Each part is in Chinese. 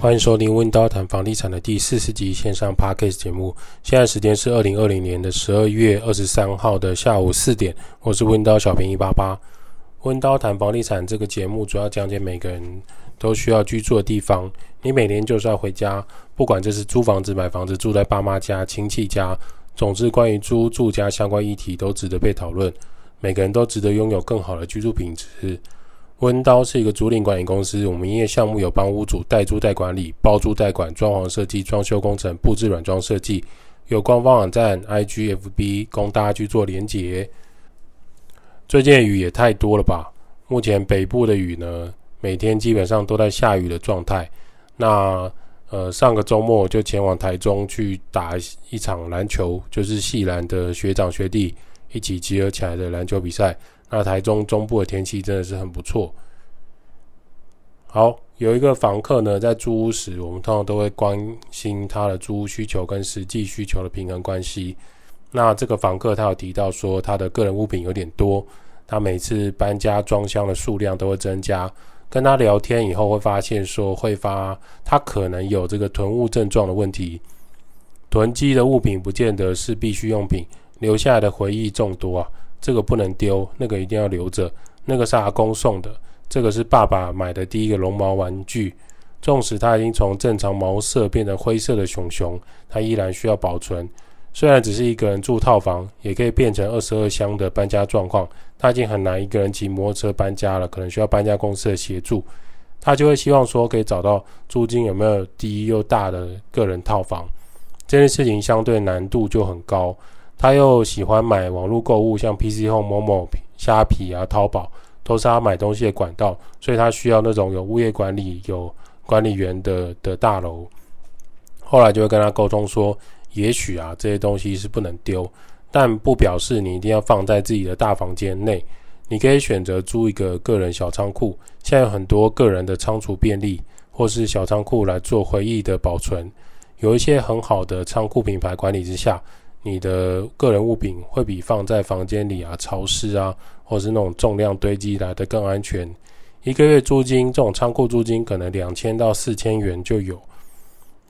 欢迎收听温刀谈房地产的第四十集线上 Podcast 节目。现在时间是二零二零年的十二月二十三号的下午四点。我是温刀小平一八八。温刀谈房地产这个节目主要讲解每个人都需要居住的地方。你每年就是要回家，不管这是租房子、买房子、住在爸妈家、亲戚家，总之关于租住家相关议题都值得被讨论。每个人都值得拥有更好的居住品质。温刀是一个租赁管理公司，我们营业项目有帮屋主代租代管理、包租代管、装潢设计、装修工程、布置软装设计，有官方网站 IGFB 供大家去做连结。最近雨也太多了吧？目前北部的雨呢，每天基本上都在下雨的状态。那呃，上个周末就前往台中去打一场篮球，就是系篮的学长学弟一起集合起来的篮球比赛。那台中中部的天气真的是很不错。好，有一个房客呢，在租屋时，我们通常都会关心他的租屋需求跟实际需求的平衡关系。那这个房客他有提到说，他的个人物品有点多，他每次搬家装箱的数量都会增加。跟他聊天以后，会发现说，会发他可能有这个囤物症状的问题。囤积的物品不见得是必需用品，留下来的回忆众多啊。这个不能丢，那个一定要留着。那个是阿公送的，这个是爸爸买的第一个绒毛玩具。纵使它已经从正常毛色变成灰色的熊熊，它依然需要保存。虽然只是一个人住套房，也可以变成二十二箱的搬家状况。他已经很难一个人骑摩托车搬家了，可能需要搬家公司的协助。他就会希望说，可以找到租金有没有低又大的个人套房。这件事情相对难度就很高。他又喜欢买网络购物，像 PC Home、某某虾皮啊、淘宝，都是他买东西的管道，所以他需要那种有物业管理、有管理员的的大楼。后来就会跟他沟通说，也许啊这些东西是不能丢，但不表示你一定要放在自己的大房间内，你可以选择租一个个人小仓库。现在有很多个人的仓储便利，或是小仓库来做回忆的保存，有一些很好的仓库品牌管理之下。你的个人物品会比放在房间里啊、潮湿啊，或是那种重量堆积来的更安全。一个月租金，这种仓库租金可能两千到四千元就有。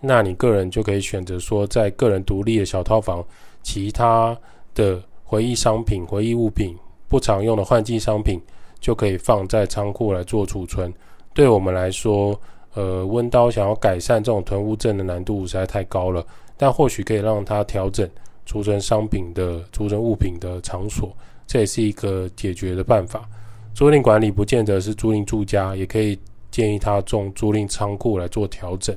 那你个人就可以选择说，在个人独立的小套房，其他的回忆商品、回忆物品、不常用的换季商品，就可以放在仓库来做储存。对我们来说，呃，温刀想要改善这种囤物症的难度实在太高了，但或许可以让它调整。储存商品的、储存物品的场所，这也是一个解决的办法。租赁管理不见得是租赁住家，也可以建议他用租赁仓库来做调整。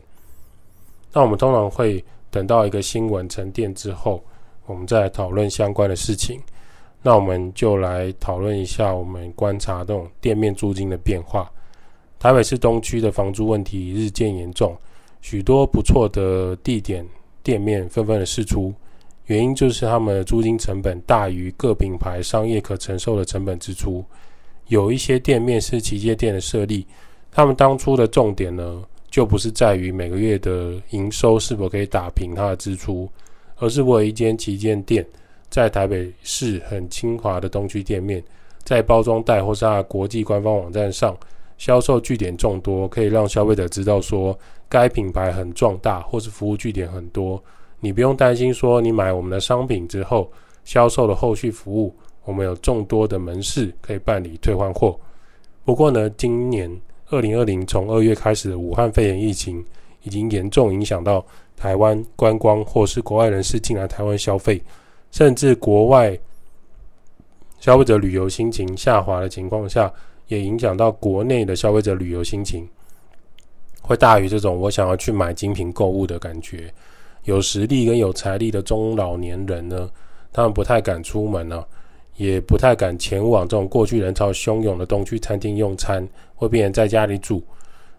那我们通常会等到一个新闻沉淀之后，我们再来讨论相关的事情。那我们就来讨论一下我们观察这种店面租金的变化。台北市东区的房租问题日渐严重，许多不错的地点店面纷纷的释出。原因就是他们的租金成本大于各品牌商业可承受的成本支出。有一些店面是旗舰店的设立，他们当初的重点呢，就不是在于每个月的营收是否可以打平它的支出，而是为一间旗舰店在台北市很精华的东区店面，在包装袋或是它的国际官方网站上销售据点众多，可以让消费者知道说该品牌很壮大，或是服务据点很多。你不用担心，说你买我们的商品之后，销售的后续服务，我们有众多的门市可以办理退换货。不过呢，今年二零二零从二月开始的武汉肺炎疫情，已经严重影响到台湾观光或是国外人士进来台湾消费，甚至国外消费者旅游心情下滑的情况下，也影响到国内的消费者旅游心情，会大于这种我想要去买精品购物的感觉。有实力跟有财力的中老年人呢，他们不太敢出门呢、啊，也不太敢前往这种过去人潮汹涌的东区餐厅用餐，会变成在家里煮。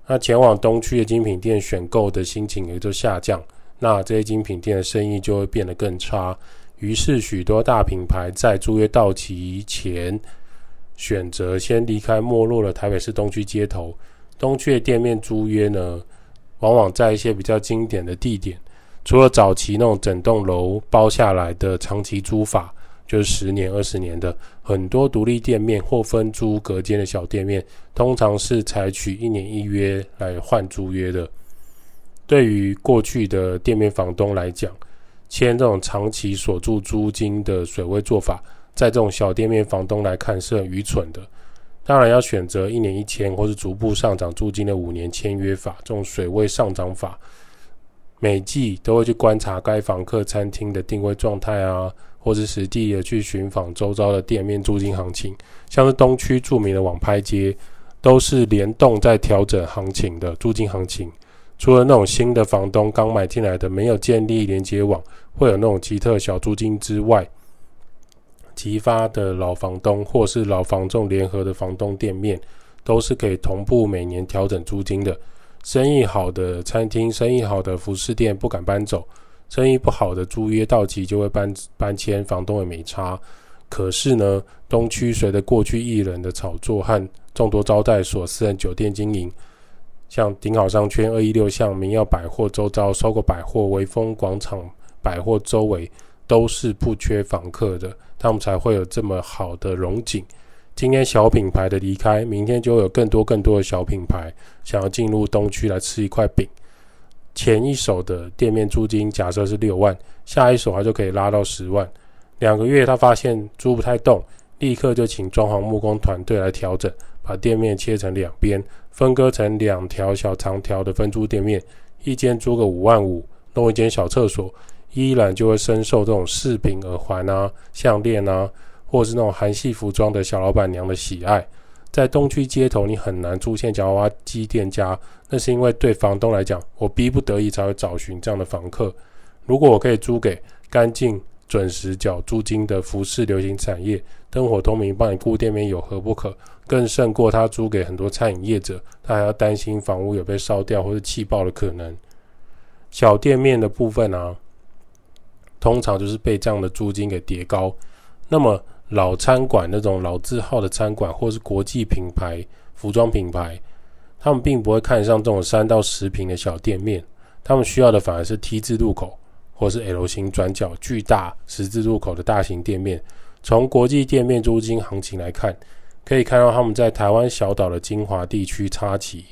那前往东区的精品店选购的心情也就下降，那这些精品店的生意就会变得更差。于是许多大品牌在租约到期前，选择先离开没落的台北市东区街头。东区的店面租约呢，往往在一些比较经典的地点。除了早期那种整栋楼包下来的长期租法，就是十年、二十年的，很多独立店面或分租隔间的小店面，通常是采取一年一约来换租约的。对于过去的店面房东来讲，签这种长期锁住租金的水位做法，在这种小店面房东来看是很愚蠢的。当然要选择一年一签，或是逐步上涨租金的五年签约法，这种水位上涨法，每季都会去观察该房客餐厅的定位状态啊，或是实地的去寻访周遭的店面租金行情。像是东区著名的网拍街，都是联动在调整行情的租金行情。除了那种新的房东刚买进来的，没有建立连接网，会有那种奇特小租金之外，其发的老房东或是老房仲联合的房东店面，都是可以同步每年调整租金的。生意好的餐厅、生意好的服饰店不敢搬走，生意不好的租约到期就会搬搬迁，房东也没差。可是呢，东区随着过去艺人的炒作和众多招待所、私人酒店经营，像顶好商圈、二一六巷、明耀百货周遭、收购百货、微风广场百货周围，都是不缺房客的。他们才会有这么好的荣景。今天小品牌的离开，明天就会有更多更多的小品牌想要进入东区来吃一块饼。前一手的店面租金假设是六万，下一手他就可以拉到十万。两个月他发现租不太动，立刻就请装潢木工团队来调整，把店面切成两边，分割成两条小长条的分租店面，一间租个五万五，弄一间小厕所。依然就会深受这种饰品、耳环啊、项链啊，或是那种韩系服装的小老板娘的喜爱。在东区街头，你很难出现夹娃娃机店家，那是因为对房东来讲，我逼不得已才会找寻这样的房客。如果我可以租给干净、准时缴租金的服饰流行产业，灯火通明，帮你顾店面，有何不可？更胜过他租给很多餐饮业者，他还要担心房屋有被烧掉或者气爆的可能。小店面的部分啊。通常就是被这样的租金给叠高。那么老餐馆那种老字号的餐馆，或是国际品牌服装品牌，他们并不会看上这种三到十平的小店面，他们需要的反而是 T 字路口或是 L 型转角巨大十字路口的大型店面。从国际店面租金行情来看，可以看到他们在台湾小岛的精华地区插旗，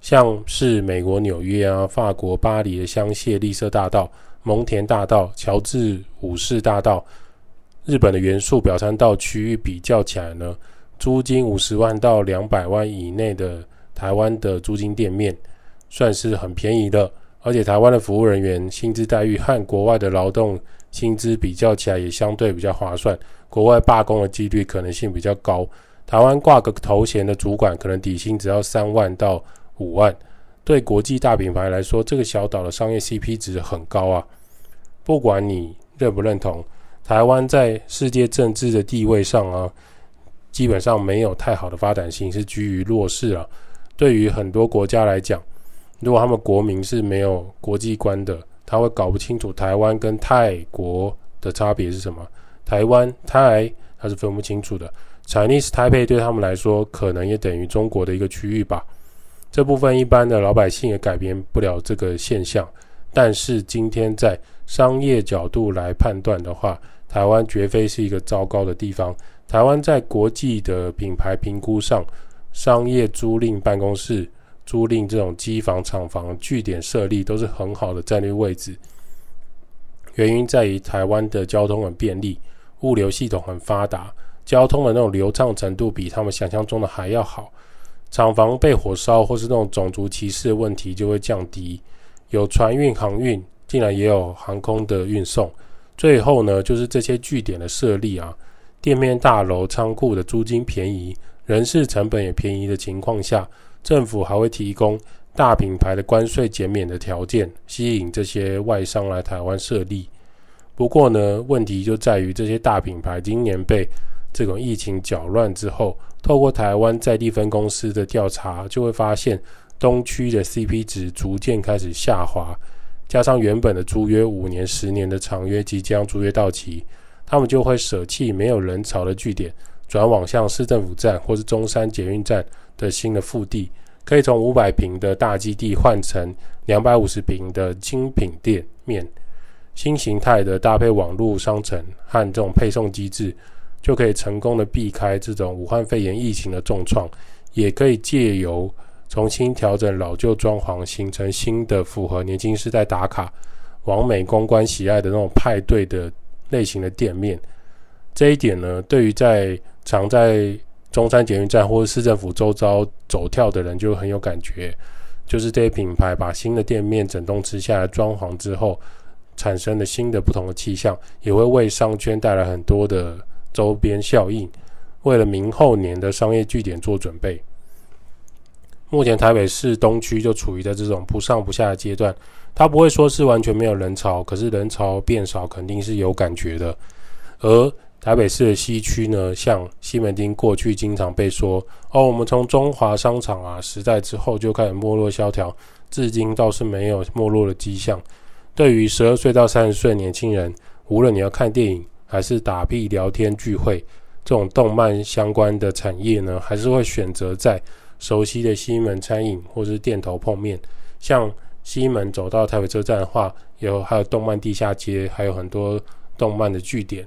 像是美国纽约啊、法国巴黎的香榭丽舍大道。蒙田大道、乔治五世大道、日本的元素表参道区域比较起来呢，租金五十万到两百万以内的台湾的租金店面算是很便宜的，而且台湾的服务人员薪资待遇和国外的劳动薪资比较起来也相对比较划算，国外罢工的几率可能性比较高，台湾挂个头衔的主管可能底薪只要三万到五万，对国际大品牌来说，这个小岛的商业 CP 值很高啊。不管你认不认同，台湾在世界政治的地位上啊，基本上没有太好的发展性，是居于弱势啊。对于很多国家来讲，如果他们国民是没有国际观的，他会搞不清楚台湾跟泰国的差别是什么。台湾泰他是分不清楚的，Chinese Taipei 对他们来说，可能也等于中国的一个区域吧。这部分一般的老百姓也改变不了这个现象。但是今天在商业角度来判断的话，台湾绝非是一个糟糕的地方。台湾在国际的品牌评估上，商业租赁办公室、租赁这种机房、厂房、据点设立都是很好的战略位置。原因在于台湾的交通很便利，物流系统很发达，交通的那种流畅程度比他们想象中的还要好。厂房被火烧或是那种种族歧视的问题就会降低。有船运、航运，竟然也有航空的运送。最后呢，就是这些据点的设立啊，店面大楼、仓库的租金便宜，人事成本也便宜的情况下，政府还会提供大品牌的关税减免的条件，吸引这些外商来台湾设立。不过呢，问题就在于这些大品牌今年被这种疫情搅乱之后，透过台湾在地分公司的调查，就会发现。东区的 CP 值逐渐开始下滑，加上原本的租约五年、十年的长约即将租约到期，他们就会舍弃没有人潮的据点，转往像市政府站或是中山捷运站的新的腹地，可以从五百平的大基地换成两百五十平的精品店面，新形态的搭配网络商城和这种配送机制，就可以成功的避开这种武汉肺炎疫情的重创，也可以借由重新调整老旧装潢，形成新的符合年轻世代打卡、网美公关喜爱的那种派对的类型的店面。这一点呢，对于在常在中山捷运站或者市政府周遭走跳的人就很有感觉。就是这些品牌把新的店面整栋吃下来装潢之后，产生了新的不同的气象，也会为商圈带来很多的周边效应，为了明后年的商业据点做准备。目前台北市东区就处于在这种不上不下的阶段，它不会说是完全没有人潮，可是人潮变少肯定是有感觉的。而台北市的西区呢，像西门町过去经常被说哦，我们从中华商场啊时代之后就开始没落萧条，至今倒是没有没落的迹象。对于十二岁到三十岁年轻人，无论你要看电影还是打屁聊天聚会，这种动漫相关的产业呢，还是会选择在。熟悉的西门餐饮或是店头碰面，像西门走到台北车站的话，有还有动漫地下街，还有很多动漫的据点。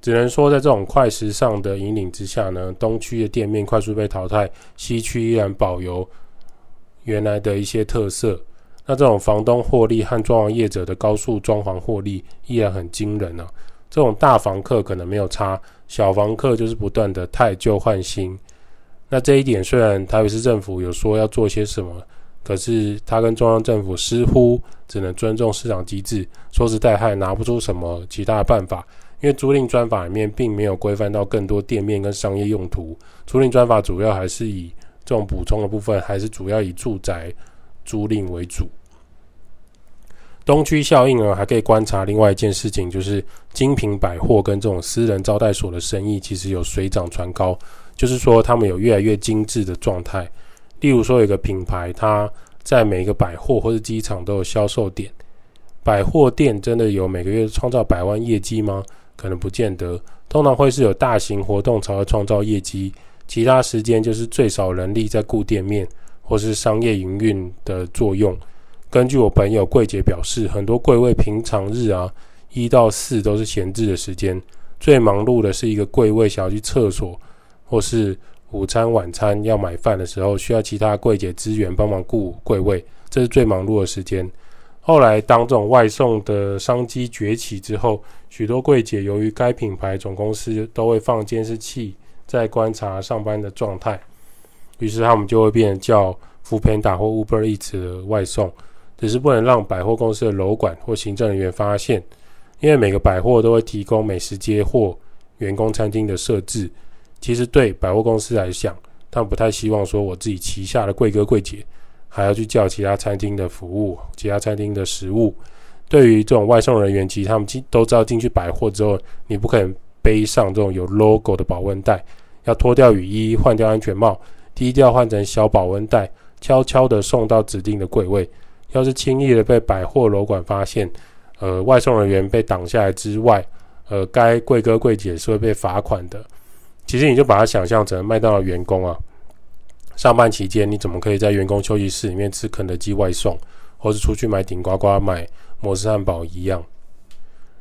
只能说，在这种快时尚的引领之下呢，东区的店面快速被淘汰，西区依然保留原来的一些特色。那这种房东获利和装潢业者的高速装潢获利依然很惊人啊！这种大房客可能没有差，小房客就是不断的汰旧换新。那这一点虽然台北市政府有说要做些什么，可是他跟中央政府似乎只能尊重市场机制。说实在，还拿不出什么其他的办法，因为租赁专法里面并没有规范到更多店面跟商业用途。租赁专法主要还是以这种补充的部分，还是主要以住宅租赁为主。东区效应呢，还可以观察另外一件事情，就是精品百货跟这种私人招待所的生意其实有水涨船高。就是说，他们有越来越精致的状态。例如说，有一个品牌，它在每个百货或者机场都有销售点。百货店真的有每个月创造百万业绩吗？可能不见得。通常会是有大型活动才会创造业绩，其他时间就是最少人力在顾店面或是商业营运的作用。根据我朋友柜姐表示，很多柜位平常日啊，一到四都是闲置的时间，最忙碌的是一个柜位想要去厕所。或是午餐、晚餐要买饭的时候，需要其他柜姐支援帮忙顾柜位，这是最忙碌的时间。后来，当这种外送的商机崛起之后，许多柜姐由于该品牌总公司都会放监视器在观察上班的状态，于是他们就会变叫 Foodpanda 或 Uber Eats 的外送，只是不能让百货公司的楼管或行政人员发现，因为每个百货都会提供美食街或员工餐厅的设置。其实对百货公司来讲，他们不太希望说我自己旗下的柜哥柜姐还要去叫其他餐厅的服务、其他餐厅的食物。对于这种外送人员，其实他们进都知道进去百货之后，你不可能背上这种有 logo 的保温袋，要脱掉雨衣、换掉安全帽，低调换成小保温袋，悄悄地送到指定的柜位。要是轻易的被百货楼管发现，呃，外送人员被挡下来之外，呃，该柜哥柜姐是会被罚款的。其实你就把它想象成麦当劳员工啊，上班期间你怎么可以在员工休息室里面吃肯德基外送，或是出去买顶呱呱、买摩斯汉堡一样？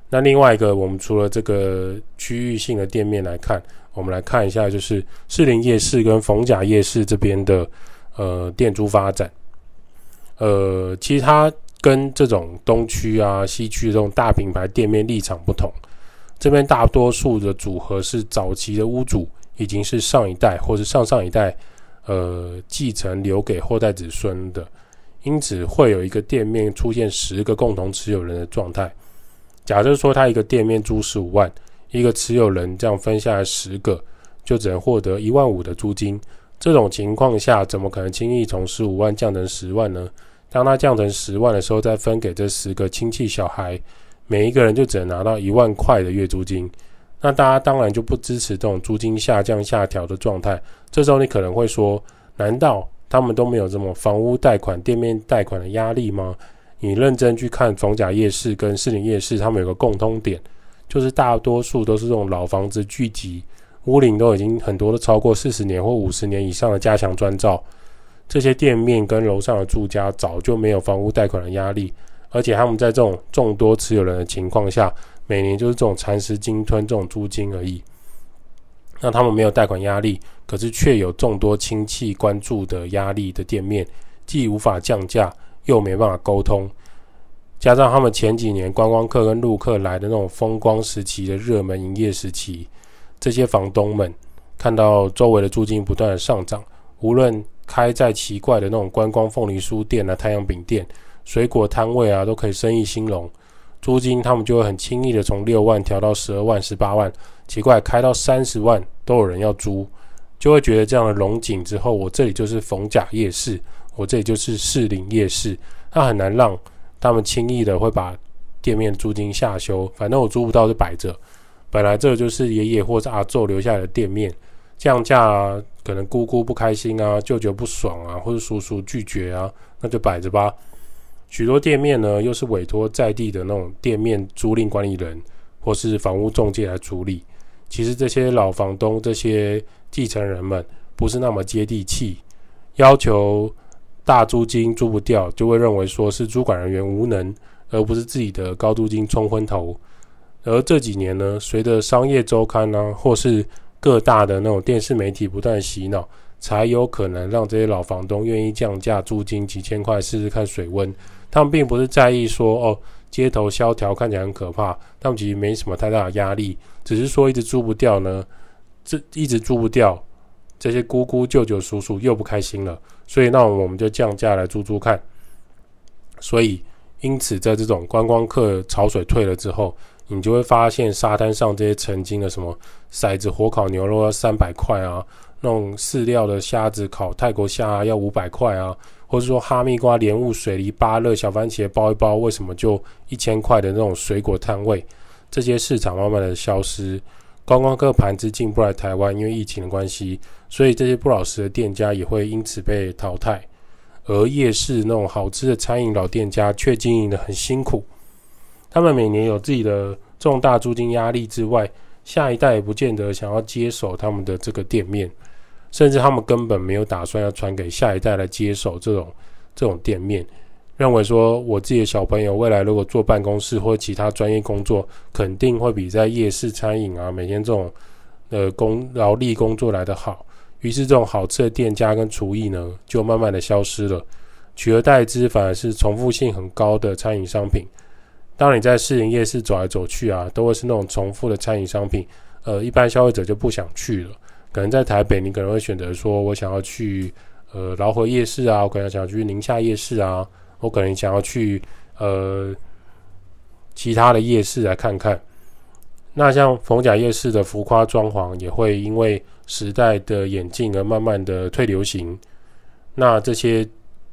那另外一个，我们除了这个区域性的店面来看，我们来看一下就是士林夜市跟逢甲夜市这边的呃店租发展。呃，其实它跟这种东区啊、西区这种大品牌店面立场不同。这边大多数的组合是早期的屋主，已经是上一代或者上上一代，呃，继承留给后代子孙的，因此会有一个店面出现十个共同持有人的状态。假设说他一个店面租十五万，一个持有人这样分下来十个，就只能获得一万五的租金。这种情况下，怎么可能轻易从十五万降成十万呢？当他降成十万的时候，再分给这十个亲戚小孩。每一个人就只能拿到一万块的月租金，那大家当然就不支持这种租金下降下调的状态。这时候你可能会说，难道他们都没有这么房屋贷款、店面贷款的压力吗？你认真去看逢甲夜市跟士林夜市，他们有个共通点，就是大多数都是这种老房子聚集，屋龄都已经很多都超过四十年或五十年以上的加强砖造。这些店面跟楼上的住家早就没有房屋贷款的压力。而且他们在这种众多持有人的情况下，每年就是这种蚕食鲸吞这种租金而已。那他们没有贷款压力，可是却有众多亲戚关注的压力的店面，既无法降价，又没办法沟通，加上他们前几年观光客跟陆客来的那种风光时期的热门营业时期，这些房东们看到周围的租金不断的上涨，无论开在奇怪的那种观光凤梨酥店啊、太阳饼店、水果摊位啊，都可以生意兴隆。租金他们就会很轻易的从六万调到十二万、十八万，奇怪，开到三十万都有人要租，就会觉得这样的龙井之后，我这里就是逢甲夜市，我这里就是士林夜市，那很难让他们轻易的会把店面租金下修，反正我租不到就摆着，本来这就是爷爷或者阿祖留下来的店面，降价啊，可能姑姑不开心啊，舅舅不爽啊，或者叔叔拒绝啊，那就摆着吧。许多店面呢，又是委托在地的那种店面租赁管理人或是房屋中介来处理。其实这些老房东、这些继承人们不是那么接地气，要求大租金租不掉，就会认为说是租管人员无能，而不是自己的高租金冲昏头。而这几年呢，随着商业周刊呢、啊，或是各大的那种电视媒体不断洗脑，才有可能让这些老房东愿意降价租金几千块试试看水温。他们并不是在意说哦，街头萧条看起来很可怕，他们其实没什么太大的压力，只是说一直租不掉呢，这一直租不掉，这些姑姑、舅舅、叔叔又不开心了，所以那我们就降价来租租看。所以，因此在这种观光客潮水退了之后，你就会发现沙滩上这些曾经的什么骰子火烤牛肉要三百块啊，那种饲料的虾子烤泰国虾啊要五百块啊。或者说哈密瓜、莲雾、水梨、芭乐、小番茄包一包，为什么就一千块的那种水果摊位？这些市场慢慢的消失，观光客盘子进不来台湾，因为疫情的关系，所以这些不老实的店家也会因此被淘汰。而夜市那种好吃的餐饮老店家却经营得很辛苦，他们每年有自己的重大租金压力之外，下一代也不见得想要接手他们的这个店面。甚至他们根本没有打算要传给下一代来接手这种这种店面，认为说我自己的小朋友未来如果做办公室或其他专业工作，肯定会比在夜市餐饮啊每天这种呃工劳力工作来得好。于是这种好吃的店家跟厨艺呢，就慢慢的消失了，取而代之反而是重复性很高的餐饮商品。当你在市营夜市走来走去啊，都会是那种重复的餐饮商品，呃，一般消费者就不想去了。可能在台北，你可能会选择说，我想要去呃饶河夜市啊，我可能想要去宁夏夜市啊，我可能想要去呃其他的夜市来看看。那像逢甲夜市的浮夸装潢，也会因为时代的演进而慢慢的退流行。那这些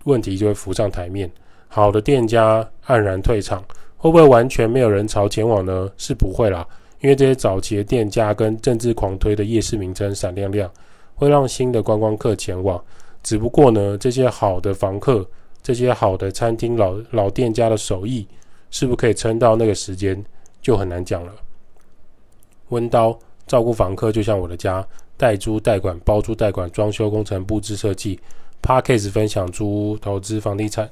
问题就会浮上台面。好的店家黯然退场，会不会完全没有人潮前往呢？是不会啦。因为这些早期的店家跟政治狂推的夜市名称闪亮亮，会让新的观光客前往。只不过呢，这些好的房客、这些好的餐厅老老店家的手艺，是不是可以撑到那个时间，就很难讲了。温刀照顾房客，就像我的家，代租代管、包租代管、装修工程、布置设计。Podcast 分享租屋投资房地产。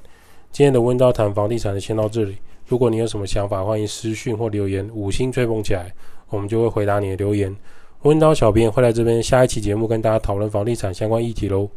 今天的温刀谈房地产先到这里。如果你有什么想法，欢迎私讯或留言，五星吹捧起来，我们就会回答你的留言。温叨小编会在这边下一期节目跟大家讨论房地产相关议题喽。